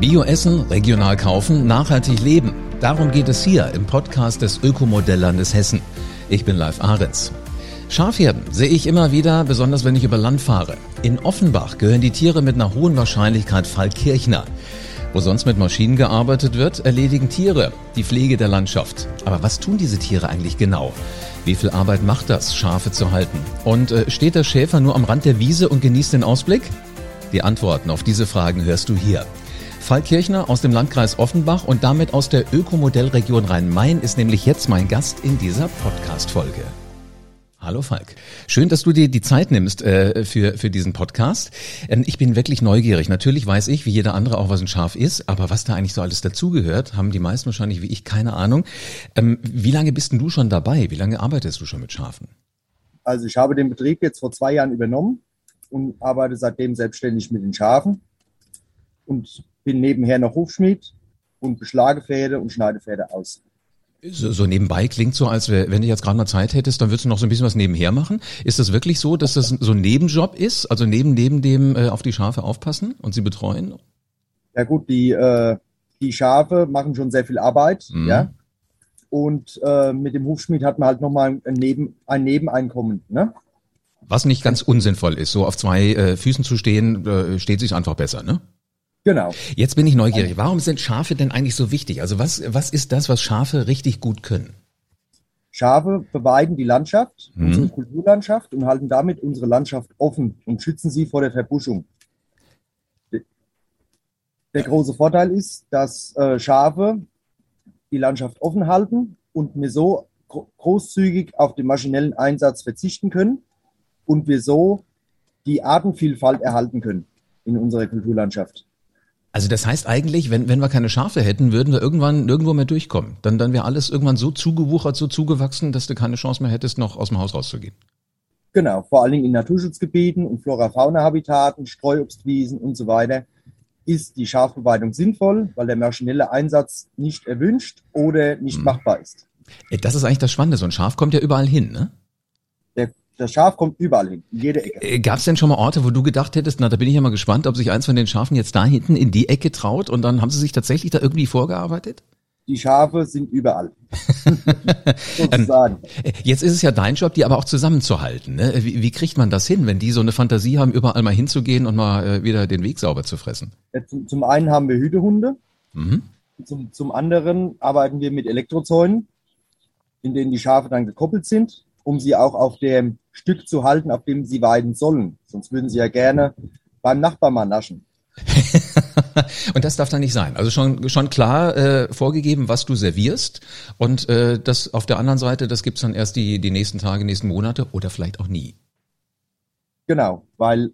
Bioessen, regional kaufen, nachhaltig leben. Darum geht es hier im Podcast des Ökomodelllandes Hessen. Ich bin Live Ahrens. Schafherden sehe ich immer wieder, besonders wenn ich über Land fahre. In Offenbach gehören die Tiere mit einer hohen Wahrscheinlichkeit Fallkirchner. Wo sonst mit Maschinen gearbeitet wird, erledigen Tiere die Pflege der Landschaft. Aber was tun diese Tiere eigentlich genau? Wie viel Arbeit macht das, Schafe zu halten? Und äh, steht der Schäfer nur am Rand der Wiese und genießt den Ausblick? Die Antworten auf diese Fragen hörst du hier. Falk Kirchner aus dem Landkreis Offenbach und damit aus der Ökomodellregion Rhein-Main ist nämlich jetzt mein Gast in dieser Podcast-Folge. Hallo Falk. Schön, dass du dir die Zeit nimmst äh, für, für diesen Podcast. Ähm, ich bin wirklich neugierig. Natürlich weiß ich, wie jeder andere auch, was ein Schaf ist, aber was da eigentlich so alles dazugehört, haben die meisten wahrscheinlich wie ich keine Ahnung. Ähm, wie lange bist denn du schon dabei? Wie lange arbeitest du schon mit Schafen? Also ich habe den Betrieb jetzt vor zwei Jahren übernommen und arbeite seitdem selbstständig mit den Schafen und bin nebenher noch Hufschmied und beschlage Pferde und schneide Pferde aus. So, so nebenbei klingt so, als wär, wenn du jetzt gerade mal Zeit hättest, dann würdest du noch so ein bisschen was nebenher machen. Ist das wirklich so, dass das so ein Nebenjob ist? Also neben neben dem äh, auf die Schafe aufpassen und sie betreuen? Ja gut, die äh, die Schafe machen schon sehr viel Arbeit, mhm. ja. Und äh, mit dem Hufschmied hat man halt nochmal ein, Neben, ein Nebeneinkommen, ne? Was nicht ganz unsinnvoll ist, so auf zwei äh, Füßen zu stehen, äh, steht sich einfach besser, ne? Genau. Jetzt bin ich neugierig. Warum sind Schafe denn eigentlich so wichtig? Also was, was ist das, was Schafe richtig gut können? Schafe beweiden die Landschaft, mhm. unsere Kulturlandschaft und halten damit unsere Landschaft offen und schützen sie vor der Verbuschung. Der große Vorteil ist, dass äh, Schafe die Landschaft offen halten und wir so großzügig auf den maschinellen Einsatz verzichten können und wir so die Artenvielfalt erhalten können in unserer Kulturlandschaft. Also das heißt eigentlich, wenn, wenn wir keine Schafe hätten, würden wir irgendwann nirgendwo mehr durchkommen. Dann, dann wäre alles irgendwann so zugewuchert, so zugewachsen, dass du keine Chance mehr hättest, noch aus dem Haus rauszugehen. Genau, vor allen Dingen in Naturschutzgebieten und Flora-Fauna-Habitaten, Streuobstwiesen und so weiter ist die Schafbeweidung sinnvoll, weil der maschinelle Einsatz nicht erwünscht oder nicht hm. machbar ist. Das ist eigentlich das Spannende. So ein Schaf kommt ja überall hin, ne? Das Schaf kommt überall hin, in jede Ecke. Äh, Gab es denn schon mal Orte, wo du gedacht hättest, na, da bin ich ja mal gespannt, ob sich eins von den Schafen jetzt da hinten in die Ecke traut und dann haben sie sich tatsächlich da irgendwie vorgearbeitet? Die Schafe sind überall. Sozusagen. Ähm, jetzt ist es ja dein Job, die aber auch zusammenzuhalten. Ne? Wie, wie, kriegt man das hin, wenn die so eine Fantasie haben, überall mal hinzugehen und mal äh, wieder den Weg sauber zu fressen? Ja, zum, zum, einen haben wir Hütehunde. Mhm. Zum, zum anderen arbeiten wir mit Elektrozäunen, in denen die Schafe dann gekoppelt sind um sie auch auf dem Stück zu halten, auf dem sie weiden sollen. Sonst würden sie ja gerne beim Nachbarn mal naschen. und das darf dann nicht sein. Also schon schon klar äh, vorgegeben, was du servierst und äh, das auf der anderen Seite, das gibt's dann erst die die nächsten Tage, nächsten Monate oder vielleicht auch nie. Genau, weil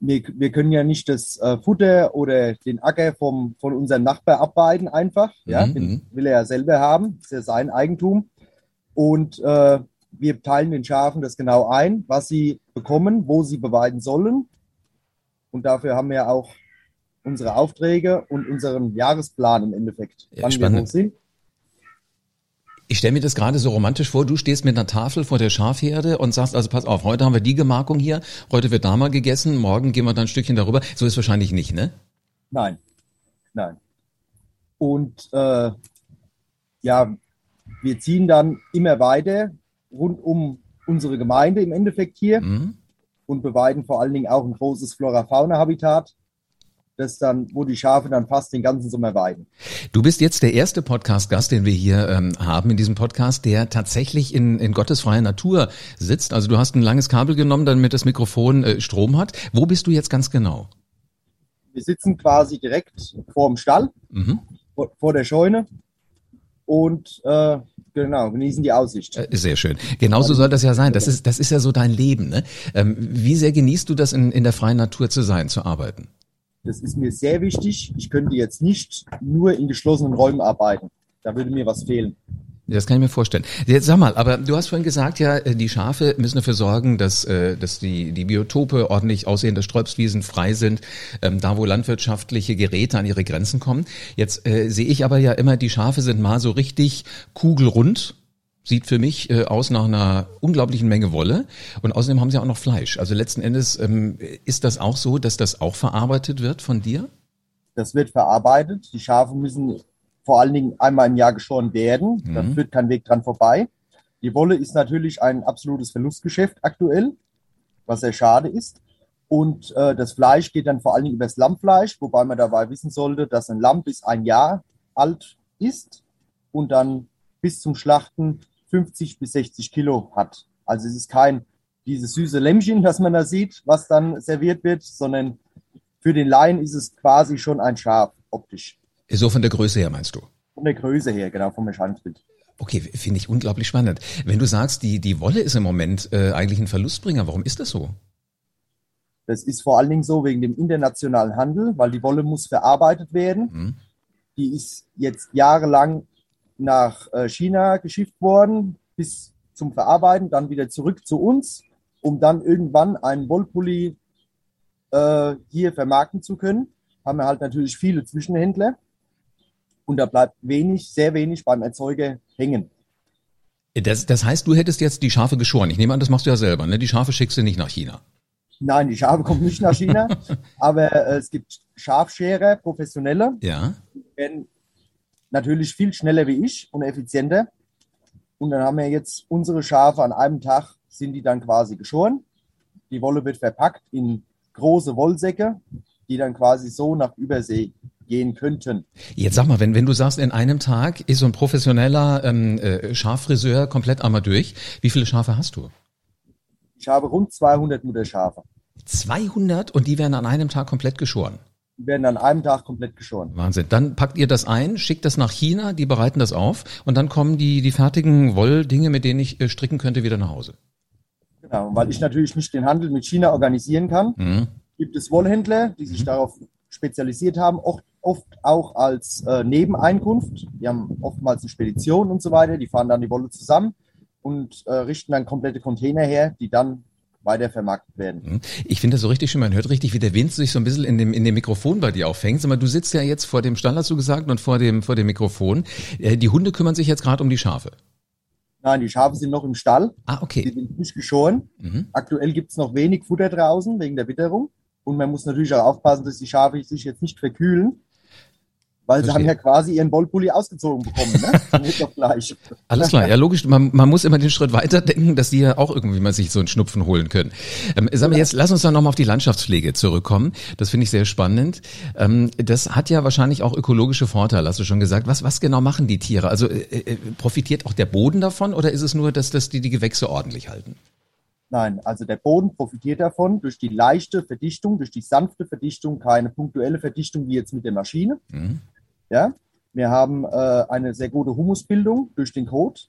wir, wir können ja nicht das äh, Futter oder den Acker vom von unserem Nachbar abweiden einfach. Ja, mhm. den mhm. will er ja selber haben, das ist ja sein Eigentum. Und äh, wir teilen den Schafen das genau ein, was sie bekommen, wo sie beweiden sollen. Und dafür haben wir auch unsere Aufträge und unseren Jahresplan im Endeffekt, ja, spannend. Ich stelle mir das gerade so romantisch vor, du stehst mit einer Tafel vor der Schafherde und sagst, also pass auf, heute haben wir die Gemarkung hier, heute wird da mal gegessen, morgen gehen wir dann ein Stückchen darüber. So ist wahrscheinlich nicht, ne? Nein, nein. Und äh, ja, wir ziehen dann immer weiter rund um unsere Gemeinde im Endeffekt hier mhm. und beweiden vor allen Dingen auch ein großes Flora-Fauna-Habitat, das dann, wo die Schafe dann fast den ganzen Sommer weiden. Du bist jetzt der erste Podcast-Gast, den wir hier ähm, haben in diesem Podcast, der tatsächlich in, in gottesfreier Natur sitzt. Also du hast ein langes Kabel genommen, damit das Mikrofon äh, Strom hat. Wo bist du jetzt ganz genau? Wir sitzen quasi direkt vor dem Stall, mhm. vor, vor der Scheune und äh, genau genießen die Aussicht. Äh, sehr schön. Genauso soll das ja sein. Das ist das ist ja so dein Leben. Ne? Ähm, wie sehr genießt du das in, in der freien Natur zu sein, zu arbeiten? Das ist mir sehr wichtig. Ich könnte jetzt nicht nur in geschlossenen Räumen arbeiten. Da würde mir was fehlen. Das kann ich mir vorstellen. Jetzt sag mal, aber du hast vorhin gesagt, ja, äh, die Schafe müssen dafür sorgen, dass, äh, dass die, die Biotope ordentlich aussehen, dass Sträubswiesen frei sind, ähm, da wo landwirtschaftliche Geräte an ihre Grenzen kommen. Jetzt äh, sehe ich aber ja immer, die Schafe sind mal so richtig kugelrund. Sieht für mich äh, aus nach einer unglaublichen Menge Wolle und außerdem haben sie auch noch Fleisch. Also letzten Endes ähm, ist das auch so, dass das auch verarbeitet wird von dir? Das wird verarbeitet. Die Schafe müssen vor allen Dingen einmal im Jahr geschoren werden. Mhm. Da führt kein Weg dran vorbei. Die Wolle ist natürlich ein absolutes Verlustgeschäft aktuell, was sehr schade ist. Und äh, das Fleisch geht dann vor allen Dingen über das Lammfleisch, wobei man dabei wissen sollte, dass ein Lamm bis ein Jahr alt ist und dann bis zum Schlachten 50 bis 60 Kilo hat. Also es ist kein dieses süße Lämmchen, das man da sieht, was dann serviert wird, sondern für den Laien ist es quasi schon ein Schaf optisch. So von der Größe her meinst du? Von der Größe her, genau, vom Erscheinungsbild. Okay, finde ich unglaublich spannend. Wenn du sagst, die, die Wolle ist im Moment äh, eigentlich ein Verlustbringer, warum ist das so? Das ist vor allen Dingen so wegen dem internationalen Handel, weil die Wolle muss verarbeitet werden. Mhm. Die ist jetzt jahrelang nach äh, China geschifft worden, bis zum Verarbeiten, dann wieder zurück zu uns, um dann irgendwann einen Wollpulli äh, hier vermarkten zu können. Haben wir halt natürlich viele Zwischenhändler und da bleibt wenig, sehr wenig beim Erzeuger hängen. Das, das heißt, du hättest jetzt die Schafe geschoren. Ich nehme an, das machst du ja selber. Ne? Die Schafe schickst du nicht nach China. Nein, die Schafe kommen nicht nach China, aber äh, es gibt Schafscherer, professionelle, ja. die werden natürlich viel schneller wie ich und effizienter. Und dann haben wir jetzt unsere Schafe an einem Tag, sind die dann quasi geschoren. Die Wolle wird verpackt in große Wollsäcke, die dann quasi so nach Übersee gehen könnten. Jetzt sag mal, wenn, wenn du sagst, in einem Tag ist so ein professioneller ähm, äh, Schaffriseur komplett einmal durch, wie viele Schafe hast du? Ich habe rund 200 Mutterschafe. 200 und die werden an einem Tag komplett geschoren? Die werden an einem Tag komplett geschoren. Wahnsinn. Dann packt ihr das ein, schickt das nach China, die bereiten das auf und dann kommen die, die fertigen Wolldinge, mit denen ich äh, stricken könnte, wieder nach Hause. Genau, weil ich natürlich nicht den Handel mit China organisieren kann, mhm. gibt es Wollhändler, die sich mhm. darauf spezialisiert haben, oft, oft auch als äh, Nebeneinkunft. Die haben oftmals eine Spedition und so weiter, die fahren dann die Wolle zusammen und äh, richten dann komplette Container her, die dann weiter vermarktet werden. Mhm. Ich finde das so richtig schön, man hört richtig, wie der Wind sich so ein bisschen in dem, in dem Mikrofon bei dir auffängt. Sag mal, du sitzt ja jetzt vor dem Stand, hast du gesagt, und vor dem, vor dem Mikrofon. Äh, die Hunde kümmern sich jetzt gerade um die Schafe. Nein, die Schafe sind noch im Stall. Ah, okay. Die sind nicht geschoren. Mhm. Aktuell gibt es noch wenig Futter draußen wegen der Witterung. Und man muss natürlich auch aufpassen, dass die Schafe sich jetzt nicht verkühlen. Weil Verstehe. sie haben ja quasi ihren Wollpulli ausgezogen bekommen, ne? doch gleich. Alles klar, ja logisch. Man, man muss immer den Schritt weiter denken, dass die ja auch irgendwie mal sich so einen Schnupfen holen können. Ähm, sag mal, jetzt lass uns dann nochmal auf die Landschaftspflege zurückkommen. Das finde ich sehr spannend. Ähm, das hat ja wahrscheinlich auch ökologische Vorteile, hast du schon gesagt. Was, was genau machen die Tiere? Also äh, äh profitiert auch der Boden davon oder ist es nur, dass, dass die die Gewächse ordentlich halten? Nein, also der Boden profitiert davon durch die leichte Verdichtung, durch die sanfte Verdichtung, keine punktuelle Verdichtung wie jetzt mit der Maschine. Mhm. Ja, wir haben äh, eine sehr gute Humusbildung durch den Kot.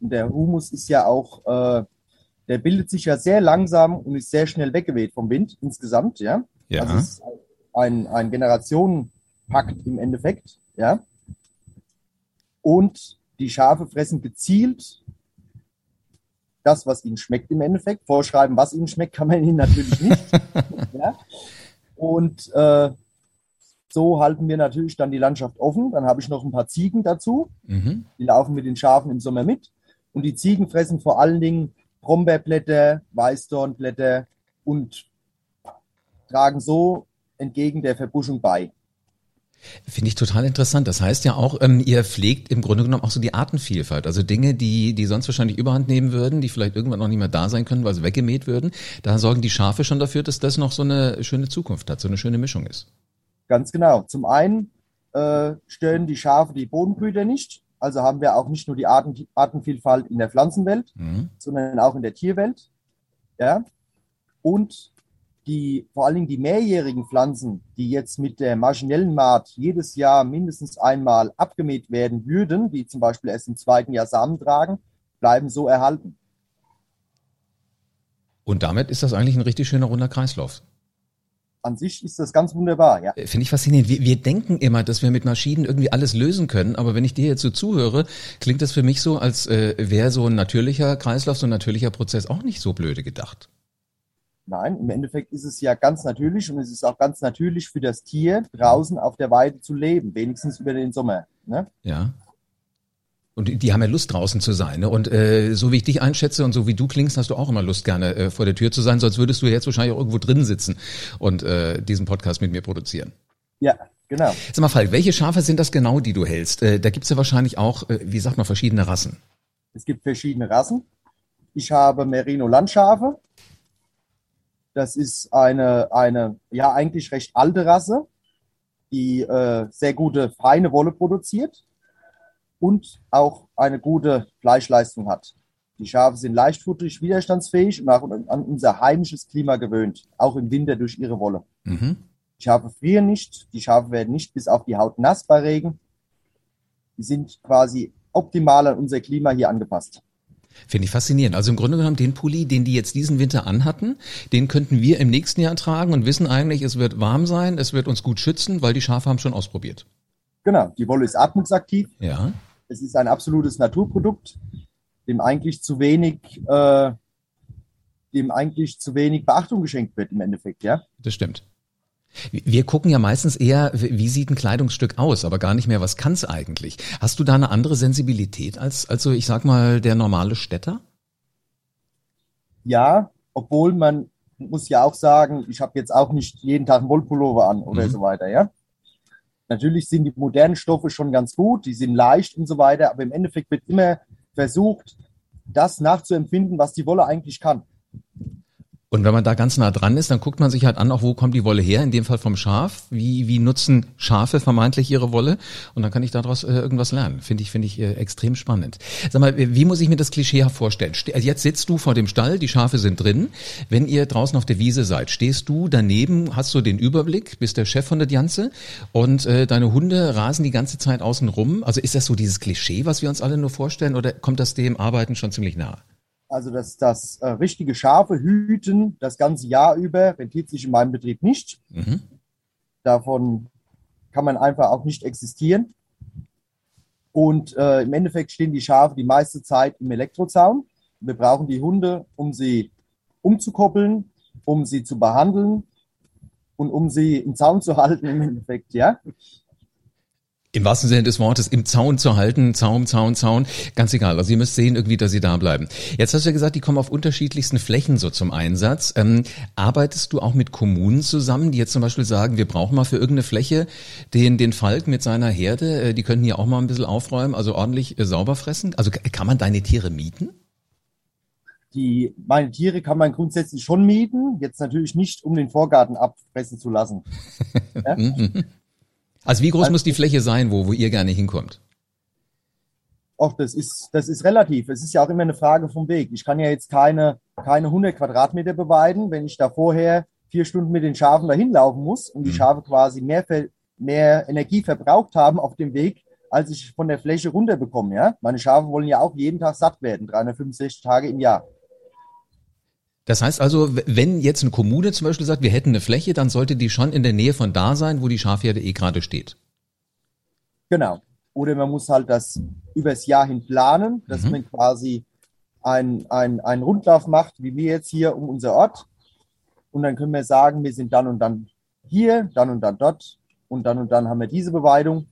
Und der Humus ist ja auch, äh, der bildet sich ja sehr langsam und ist sehr schnell weggeweht vom Wind insgesamt. Ja, ja. also es ist ein, ein Generationenpakt im Endeffekt. Ja, und die Schafe fressen gezielt das, was ihnen schmeckt im Endeffekt. Vorschreiben, was ihnen schmeckt, kann man ihnen natürlich nicht. ja? Und äh, so halten wir natürlich dann die Landschaft offen. Dann habe ich noch ein paar Ziegen dazu. Mhm. Die laufen mit den Schafen im Sommer mit. Und die Ziegen fressen vor allen Dingen Brombeerblätter, Weißdornblätter und tragen so entgegen der Verbuschung bei. Finde ich total interessant. Das heißt ja auch, ähm, ihr pflegt im Grunde genommen auch so die Artenvielfalt. Also Dinge, die, die sonst wahrscheinlich überhand nehmen würden, die vielleicht irgendwann noch nicht mehr da sein können, weil sie weggemäht würden. Da sorgen die Schafe schon dafür, dass das noch so eine schöne Zukunft hat, so eine schöne Mischung ist. Ganz genau. Zum einen äh, stören die Schafe die Bodenbrüter nicht. Also haben wir auch nicht nur die Arten, Artenvielfalt in der Pflanzenwelt, mhm. sondern auch in der Tierwelt. Ja. Und die, vor allen Dingen die mehrjährigen Pflanzen, die jetzt mit der maschinellen Maat jedes Jahr mindestens einmal abgemäht werden würden, die zum Beispiel erst im zweiten Jahr Samen tragen, bleiben so erhalten. Und damit ist das eigentlich ein richtig schöner runder Kreislauf. An sich ist das ganz wunderbar, ja. Finde ich faszinierend. Wir, wir denken immer, dass wir mit Maschinen irgendwie alles lösen können, aber wenn ich dir jetzt so zuhöre, klingt das für mich so, als äh, wäre so ein natürlicher Kreislauf, so ein natürlicher Prozess auch nicht so blöde gedacht. Nein, im Endeffekt ist es ja ganz natürlich und es ist auch ganz natürlich für das Tier, draußen auf der Weide zu leben, wenigstens über den Sommer. Ne? Ja. Und die, die haben ja Lust draußen zu sein. Ne? Und äh, so wie ich dich einschätze und so wie du klingst, hast du auch immer Lust, gerne äh, vor der Tür zu sein. Sonst würdest du jetzt wahrscheinlich auch irgendwo drin sitzen und äh, diesen Podcast mit mir produzieren. Ja, Genau. Sag mal, Falk, welche Schafe sind das genau, die du hältst? Äh, da gibt's ja wahrscheinlich auch, äh, wie sagt man, verschiedene Rassen. Es gibt verschiedene Rassen. Ich habe Merino-Landschafe. Das ist eine, eine, ja, eigentlich recht alte Rasse, die äh, sehr gute, feine Wolle produziert und auch eine gute Fleischleistung hat. Die Schafe sind leichtfutterig, widerstandsfähig und auch an unser heimisches Klima gewöhnt, auch im Winter durch ihre Wolle. Mhm. Die Schafe frieren nicht, die Schafe werden nicht bis auf die Haut nass bei Regen. Die sind quasi optimal an unser Klima hier angepasst. Finde ich faszinierend. Also im Grunde genommen den Pulli, den die jetzt diesen Winter anhatten, den könnten wir im nächsten Jahr tragen und wissen eigentlich, es wird warm sein, es wird uns gut schützen, weil die Schafe haben schon ausprobiert. Genau, die Wolle ist atmungsaktiv. Ja. Es ist ein absolutes Naturprodukt, dem eigentlich zu wenig, äh, dem eigentlich zu wenig Beachtung geschenkt wird im Endeffekt, ja. Das stimmt. Wir gucken ja meistens eher, wie sieht ein Kleidungsstück aus, aber gar nicht mehr, was kann es eigentlich. Hast du da eine andere Sensibilität als, als so, ich sag mal, der normale Städter? Ja, obwohl man muss ja auch sagen, ich habe jetzt auch nicht jeden Tag einen Wollpullover an oder mhm. so weiter, ja. Natürlich sind die modernen Stoffe schon ganz gut, die sind leicht und so weiter, aber im Endeffekt wird immer versucht, das nachzuempfinden, was die Wolle eigentlich kann. Und wenn man da ganz nah dran ist, dann guckt man sich halt an, auch wo kommt die Wolle her, in dem Fall vom Schaf. Wie, wie nutzen Schafe vermeintlich ihre Wolle? Und dann kann ich daraus äh, irgendwas lernen. Finde ich, finde ich äh, extrem spannend. Sag mal, wie muss ich mir das Klischee vorstellen? Also jetzt sitzt du vor dem Stall, die Schafe sind drin. Wenn ihr draußen auf der Wiese seid, stehst du daneben, hast du den Überblick, bist der Chef von der Janze und äh, deine Hunde rasen die ganze Zeit außen rum. Also ist das so dieses Klischee, was wir uns alle nur vorstellen oder kommt das dem Arbeiten schon ziemlich nahe? Also das, das äh, richtige Schafe hüten das ganze Jahr über rentiert sich in meinem Betrieb nicht. Mhm. Davon kann man einfach auch nicht existieren. Und äh, im Endeffekt stehen die Schafe die meiste Zeit im Elektrozaun. Wir brauchen die Hunde, um sie umzukoppeln, um sie zu behandeln und um sie im Zaun zu halten im Endeffekt, ja im wahrsten Sinne des Wortes im Zaun zu halten, Zaun, Zaun, Zaun, ganz egal. Also ihr müsst sehen irgendwie, dass sie da bleiben. Jetzt hast du ja gesagt, die kommen auf unterschiedlichsten Flächen so zum Einsatz. Ähm, arbeitest du auch mit Kommunen zusammen, die jetzt zum Beispiel sagen, wir brauchen mal für irgendeine Fläche den, den Falk mit seiner Herde, äh, die könnten hier auch mal ein bisschen aufräumen, also ordentlich äh, sauber fressen? Also kann man deine Tiere mieten? Die, meine Tiere kann man grundsätzlich schon mieten, jetzt natürlich nicht, um den Vorgarten abfressen zu lassen. ja? Also wie groß also, muss die Fläche sein, wo, wo ihr gerne hinkommt? Och, das ist, das ist relativ. Es ist ja auch immer eine Frage vom Weg. Ich kann ja jetzt keine, keine 100 Quadratmeter beweiden, wenn ich da vorher vier Stunden mit den Schafen dahin laufen muss und die mhm. Schafe quasi mehr, mehr Energie verbraucht haben auf dem Weg, als ich von der Fläche runterbekomme. Ja? Meine Schafe wollen ja auch jeden Tag satt werden, 365 Tage im Jahr. Das heißt also, wenn jetzt eine Kommune zum Beispiel sagt, wir hätten eine Fläche, dann sollte die schon in der Nähe von da sein, wo die Schafherde eh gerade steht. Genau. Oder man muss halt das übers Jahr hin planen, dass mhm. man quasi einen ein Rundlauf macht, wie wir jetzt hier um unser Ort. Und dann können wir sagen, wir sind dann und dann hier, dann und dann dort und dann und dann haben wir diese Beweidung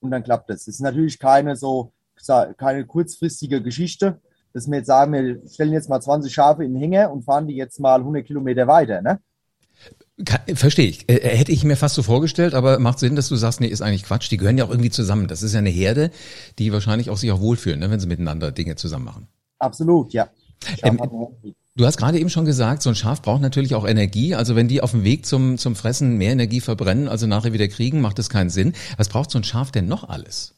und dann klappt das. Das ist natürlich keine so, keine kurzfristige Geschichte, dass wir jetzt sagen, wir stellen jetzt mal 20 Schafe in den Hänger und fahren die jetzt mal 100 Kilometer weiter, ne? Verstehe ich. Äh, hätte ich mir fast so vorgestellt, aber macht Sinn, dass du sagst, nee, ist eigentlich Quatsch. Die gehören ja auch irgendwie zusammen. Das ist ja eine Herde, die wahrscheinlich auch sich auch wohlfühlen, ne, wenn sie miteinander Dinge zusammen machen. Absolut, ja. Ähm, du hast gerade eben schon gesagt, so ein Schaf braucht natürlich auch Energie. Also wenn die auf dem Weg zum, zum Fressen mehr Energie verbrennen, also nachher wieder kriegen, macht das keinen Sinn. Was braucht so ein Schaf denn noch alles?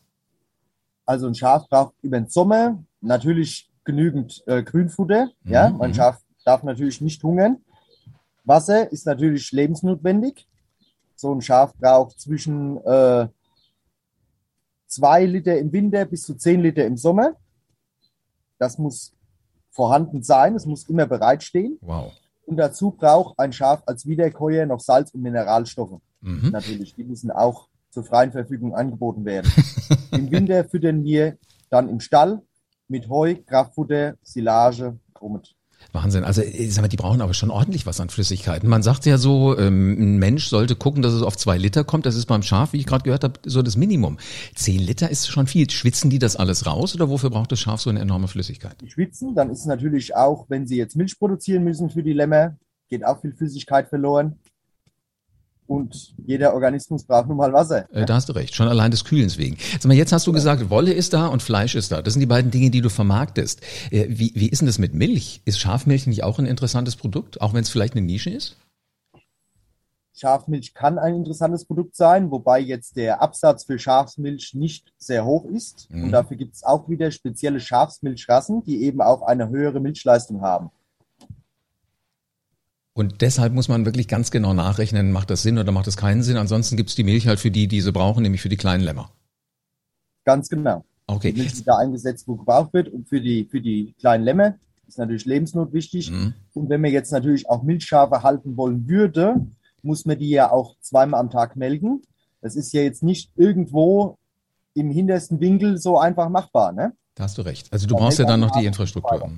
Also ein Schaf braucht über den Sommer natürlich genügend äh, Grünfutter. Mhm. Ja, mein Schaf darf natürlich nicht hungern. Wasser ist natürlich lebensnotwendig. So ein Schaf braucht zwischen äh, zwei Liter im Winter bis zu zehn Liter im Sommer. Das muss vorhanden sein, es muss immer bereitstehen. Wow. Und dazu braucht ein Schaf als Wiederkäuer noch Salz und Mineralstoffe. Mhm. Natürlich, die müssen auch zur freien Verfügung angeboten werden. Im Winter füttern wir dann im Stall mit Heu, Kraftfutter, Silage, Grummet. Wahnsinn. Also ich sag mal, die brauchen aber schon ordentlich was an Flüssigkeiten. Man sagt ja so, ähm, ein Mensch sollte gucken, dass es auf zwei Liter kommt. Das ist beim Schaf, wie ich gerade gehört habe, so das Minimum. Zehn Liter ist schon viel. Schwitzen die das alles raus oder wofür braucht das Schaf so eine enorme Flüssigkeit? Die schwitzen, dann ist natürlich auch, wenn sie jetzt Milch produzieren müssen für die Lämmer, geht auch viel Flüssigkeit verloren. Und jeder Organismus braucht nun mal Wasser. Äh, da hast du recht, schon allein des Kühlens wegen. Sag mal, jetzt hast du gesagt, Wolle ist da und Fleisch ist da. Das sind die beiden Dinge, die du vermarktest. Äh, wie, wie ist denn das mit Milch? Ist Schafmilch nicht auch ein interessantes Produkt, auch wenn es vielleicht eine Nische ist? Schafmilch kann ein interessantes Produkt sein, wobei jetzt der Absatz für Schafsmilch nicht sehr hoch ist. Mhm. Und dafür gibt es auch wieder spezielle Schafsmilchrassen, die eben auch eine höhere Milchleistung haben. Und deshalb muss man wirklich ganz genau nachrechnen, macht das Sinn oder macht das keinen Sinn. Ansonsten gibt es die Milch halt für die, die sie brauchen, nämlich für die kleinen Lämmer. Ganz genau. Okay. Die Milch wird da eingesetzt, wo gebraucht wird. Und für die, für die kleinen Lämmer ist natürlich lebensnotwichtig. Mhm. Und wenn man jetzt natürlich auch Milchschafe halten wollen würde, muss man die ja auch zweimal am Tag melken. Das ist ja jetzt nicht irgendwo im hintersten Winkel so einfach machbar. Ne? Da hast du recht. Also du da brauchst ja dann noch die Infrastruktur. Weiter.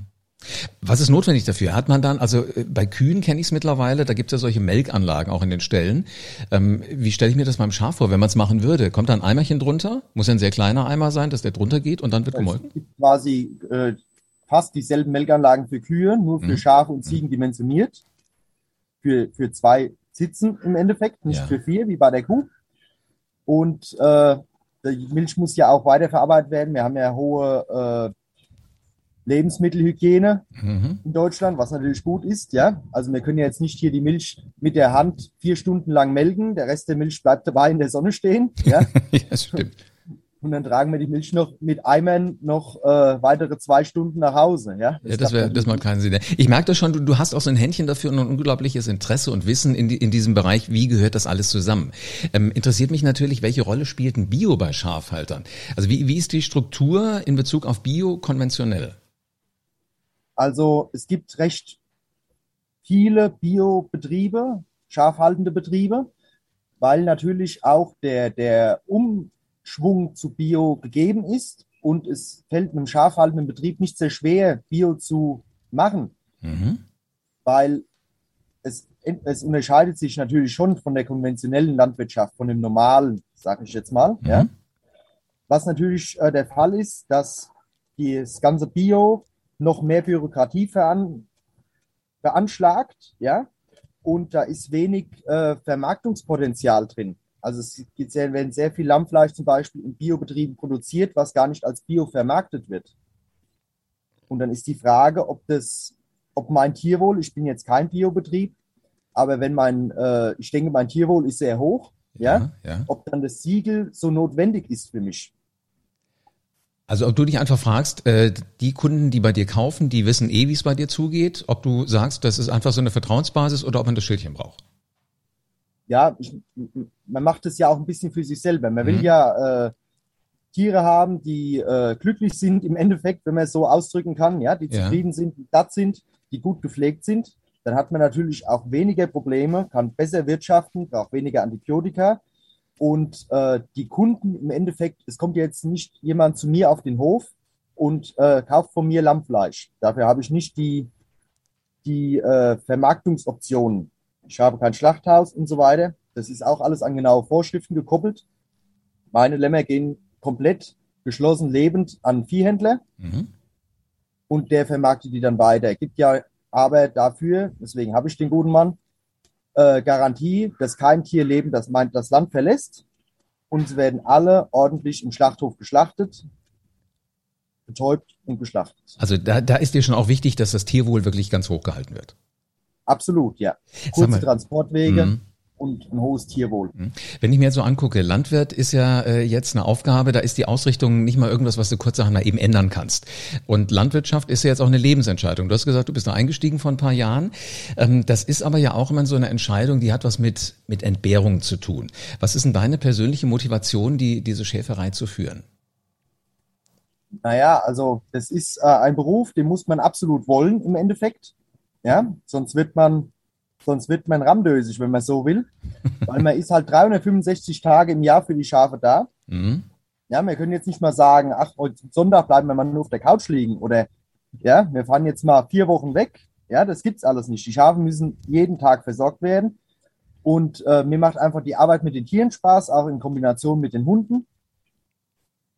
Was ist notwendig dafür? Hat man dann, also äh, bei Kühen kenne ich es mittlerweile, da gibt es ja solche Melkanlagen auch in den Ställen. Ähm, wie stelle ich mir das beim Schaf vor, wenn man es machen würde? Kommt da ein Eimerchen drunter? Muss ja ein sehr kleiner Eimer sein, dass der drunter geht und dann wird gemolken? Es gibt quasi äh, fast dieselben Melkanlagen für Kühe, nur für mhm. Schafe und Ziegen dimensioniert. Für, für zwei Sitzen im Endeffekt, nicht ja. für vier, wie bei der Kuh. Und äh, die Milch muss ja auch weiterverarbeitet werden. Wir haben ja hohe äh, Lebensmittelhygiene mhm. in Deutschland, was natürlich gut ist, ja. Also wir können ja jetzt nicht hier die Milch mit der Hand vier Stunden lang melken, der Rest der Milch bleibt dabei in der Sonne stehen, ja. ja, stimmt. Und dann tragen wir die Milch noch mit Eimern noch äh, weitere zwei Stunden nach Hause. Ja, das, ja, das, wär, das macht keinen Sinn. Ich merke das schon, du, du hast auch so ein Händchen dafür und ein unglaubliches Interesse und Wissen in, die, in diesem Bereich, wie gehört das alles zusammen. Ähm, interessiert mich natürlich, welche Rolle spielt ein Bio bei Schafhaltern? Also wie, wie ist die Struktur in Bezug auf Bio konventionell? Also es gibt recht viele Biobetriebe, schafhaltende Betriebe, weil natürlich auch der, der Umschwung zu Bio gegeben ist und es fällt einem schafhaltenden Betrieb nicht sehr schwer, Bio zu machen, mhm. weil es, es unterscheidet sich natürlich schon von der konventionellen Landwirtschaft, von dem normalen, sage ich jetzt mal. Mhm. Ja. Was natürlich äh, der Fall ist, dass das ganze Bio noch mehr Bürokratie veran, veranschlagt, ja, und da ist wenig äh, Vermarktungspotenzial drin. Also es gibt sehr, werden sehr viel Lammfleisch zum Beispiel in Biobetrieben produziert, was gar nicht als Bio vermarktet wird. Und dann ist die Frage, ob das, ob mein Tierwohl, ich bin jetzt kein Biobetrieb, aber wenn mein, äh, ich denke, mein Tierwohl ist sehr hoch, ja, ja, ja, ob dann das Siegel so notwendig ist für mich. Also ob du dich einfach fragst, äh, die Kunden, die bei dir kaufen, die wissen eh, wie es bei dir zugeht, ob du sagst, das ist einfach so eine Vertrauensbasis oder ob man das Schildchen braucht. Ja, ich, man macht es ja auch ein bisschen für sich selber. Man will mhm. ja äh, Tiere haben, die äh, glücklich sind im Endeffekt, wenn man es so ausdrücken kann, ja, die ja. zufrieden sind, die satt sind, die gut gepflegt sind. Dann hat man natürlich auch weniger Probleme, kann besser wirtschaften, braucht weniger Antibiotika und äh, die Kunden im Endeffekt, es kommt jetzt nicht jemand zu mir auf den Hof und äh, kauft von mir Lammfleisch. Dafür habe ich nicht die, die äh, Vermarktungsoptionen. Ich habe kein Schlachthaus und so weiter. Das ist auch alles an genaue Vorschriften gekoppelt. Meine Lämmer gehen komplett geschlossen lebend an Viehhändler mhm. und der vermarktet die dann weiter. Gibt ja aber dafür, deswegen habe ich den guten Mann, äh, Garantie, dass kein Tierleben das, das Land verlässt. Und sie werden alle ordentlich im Schlachthof geschlachtet, betäubt und geschlachtet. Also da, da ist dir schon auch wichtig, dass das Tierwohl wirklich ganz hoch gehalten wird. Absolut, ja. Kurze Transportwege. Mhm und ein hohes Tierwohl. Mhm. Wenn ich mir jetzt so angucke, Landwirt ist ja äh, jetzt eine Aufgabe, da ist die Ausrichtung nicht mal irgendwas, was du kurzerhand mal eben ändern kannst. Und Landwirtschaft ist ja jetzt auch eine Lebensentscheidung. Du hast gesagt, du bist da eingestiegen vor ein paar Jahren. Ähm, das ist aber ja auch immer so eine Entscheidung, die hat was mit, mit Entbehrung zu tun. Was ist denn deine persönliche Motivation, die, diese Schäferei zu führen? Naja, also das ist äh, ein Beruf, den muss man absolut wollen im Endeffekt. Ja, sonst wird man Sonst wird man ramdösig, wenn man so will. Weil man ist halt 365 Tage im Jahr für die Schafe da. Mhm. Ja, wir können jetzt nicht mal sagen, ach, heute Sonntag bleiben wir mal nur auf der Couch liegen oder ja, wir fahren jetzt mal vier Wochen weg. Ja, das gibt's alles nicht. Die Schafe müssen jeden Tag versorgt werden. Und äh, mir macht einfach die Arbeit mit den Tieren Spaß, auch in Kombination mit den Hunden.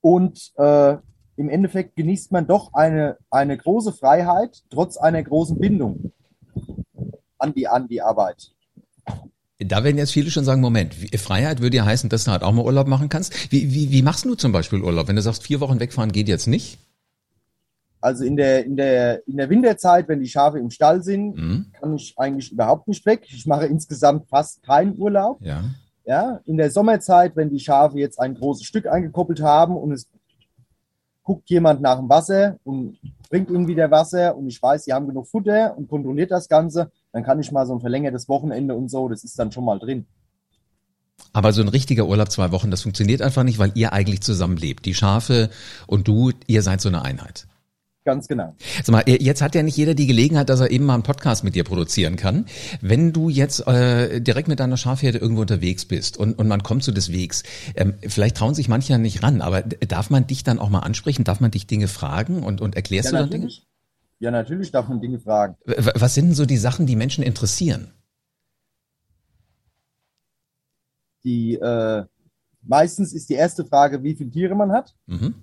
Und äh, im Endeffekt genießt man doch eine, eine große Freiheit, trotz einer großen Bindung an die, an die Arbeit. Da werden jetzt viele schon sagen, Moment, Freiheit würde ja heißen, dass du halt auch mal Urlaub machen kannst. Wie, wie, wie machst du zum Beispiel Urlaub? Wenn du sagst, vier Wochen wegfahren geht jetzt nicht? Also in der, in der, in der Winterzeit, wenn die Schafe im Stall sind, mhm. kann ich eigentlich überhaupt nicht weg. Ich mache insgesamt fast keinen Urlaub. Ja. Ja, in der Sommerzeit, wenn die Schafe jetzt ein großes Stück eingekoppelt haben und es guckt jemand nach dem Wasser und bringt ihnen wieder Wasser und ich weiß, sie haben genug Futter und kontrolliert das Ganze, dann kann ich mal so ein verlängertes Wochenende und so, das ist dann schon mal drin. Aber so ein richtiger Urlaub zwei Wochen, das funktioniert einfach nicht, weil ihr eigentlich zusammenlebt. Die Schafe und du, ihr seid so eine Einheit. Ganz genau. Sag mal, jetzt hat ja nicht jeder die Gelegenheit, dass er eben mal einen Podcast mit dir produzieren kann. Wenn du jetzt äh, direkt mit deiner Schafherde irgendwo unterwegs bist und, und man kommt so des Wegs, ähm, vielleicht trauen sich manche nicht ran, aber darf man dich dann auch mal ansprechen? Darf man dich Dinge fragen und, und erklärst ja, du dann Dinge? Ja, natürlich darf man Dinge fragen. Was sind denn so die Sachen, die Menschen interessieren? Die äh, meistens ist die erste Frage, wie viele Tiere man hat. Mhm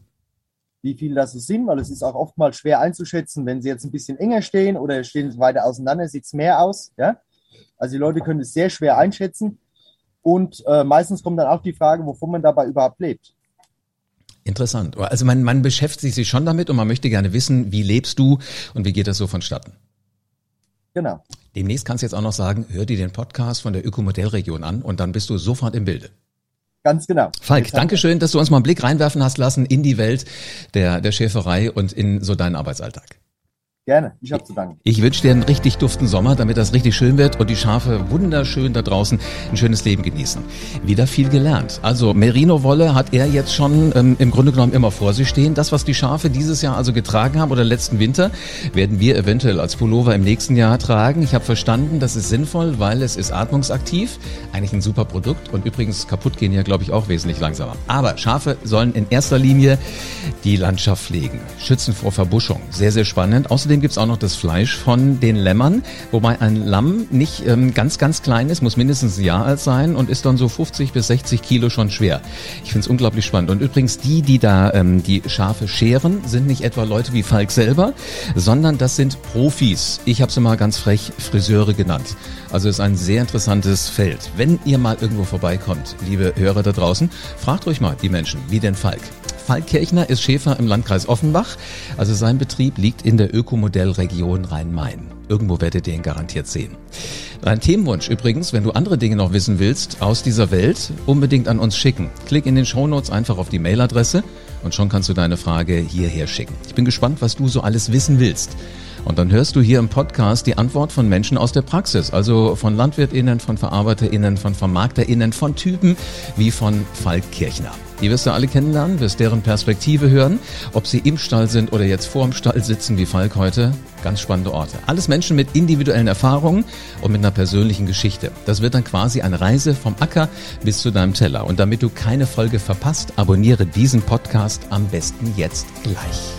wie viel das sind, weil es ist auch oftmals schwer einzuschätzen, wenn sie jetzt ein bisschen enger stehen oder stehen weiter auseinander, sieht es mehr aus. Ja? Also die Leute können es sehr schwer einschätzen. Und äh, meistens kommt dann auch die Frage, wovon man dabei überhaupt lebt. Interessant. Also man, man beschäftigt sich schon damit und man möchte gerne wissen, wie lebst du und wie geht das so vonstatten? Genau. Demnächst kannst du jetzt auch noch sagen, hör dir den Podcast von der Ökomodellregion an und dann bist du sofort im Bilde. Ganz genau. Falk, danke schön, dass du uns mal einen Blick reinwerfen hast lassen in die Welt der, der Schäferei und in so deinen Arbeitsalltag. Gerne, ich habe zu danken. Ich wünsche dir einen richtig duften Sommer, damit das richtig schön wird und die Schafe wunderschön da draußen ein schönes Leben genießen. Wieder viel gelernt. Also Merino-Wolle hat er jetzt schon ähm, im Grunde genommen immer vor sich stehen. Das, was die Schafe dieses Jahr also getragen haben oder letzten Winter, werden wir eventuell als Pullover im nächsten Jahr tragen. Ich habe verstanden, das ist sinnvoll, weil es ist atmungsaktiv. Eigentlich ein super Produkt und übrigens kaputt gehen ja, glaube ich, auch wesentlich langsamer. Aber Schafe sollen in erster Linie die Landschaft pflegen, schützen vor Verbuschung. Sehr, sehr spannend. Außerdem Außerdem gibt's auch noch das Fleisch von den Lämmern, wobei ein Lamm nicht ähm, ganz, ganz klein ist, muss mindestens ein Jahr alt sein und ist dann so 50 bis 60 Kilo schon schwer. Ich finde es unglaublich spannend. Und übrigens, die, die da ähm, die Schafe scheren, sind nicht etwa Leute wie Falk selber, sondern das sind Profis. Ich habe sie mal ganz frech Friseure genannt. Also ist ein sehr interessantes Feld. Wenn ihr mal irgendwo vorbeikommt, liebe Hörer da draußen, fragt euch mal die Menschen, wie denn Falk. Falk Kirchner ist Schäfer im Landkreis Offenbach. Also sein Betrieb liegt in der Ökomodellregion Rhein-Main. Irgendwo werdet ihr ihn garantiert sehen. Dein Themenwunsch übrigens, wenn du andere Dinge noch wissen willst aus dieser Welt, unbedingt an uns schicken. Klick in den Shownotes einfach auf die Mailadresse und schon kannst du deine Frage hierher schicken. Ich bin gespannt, was du so alles wissen willst. Und dann hörst du hier im Podcast die Antwort von Menschen aus der Praxis, also von LandwirtInnen, von VerarbeiterInnen, von VermarkterInnen, von Typen wie von Falk Kirchner. Die wirst du alle kennenlernen, wirst deren Perspektive hören, ob sie im Stall sind oder jetzt vor dem Stall sitzen wie Falk heute. Ganz spannende Orte. Alles Menschen mit individuellen Erfahrungen und mit einer persönlichen Geschichte. Das wird dann quasi eine Reise vom Acker bis zu deinem Teller. Und damit du keine Folge verpasst, abonniere diesen Podcast am besten jetzt gleich.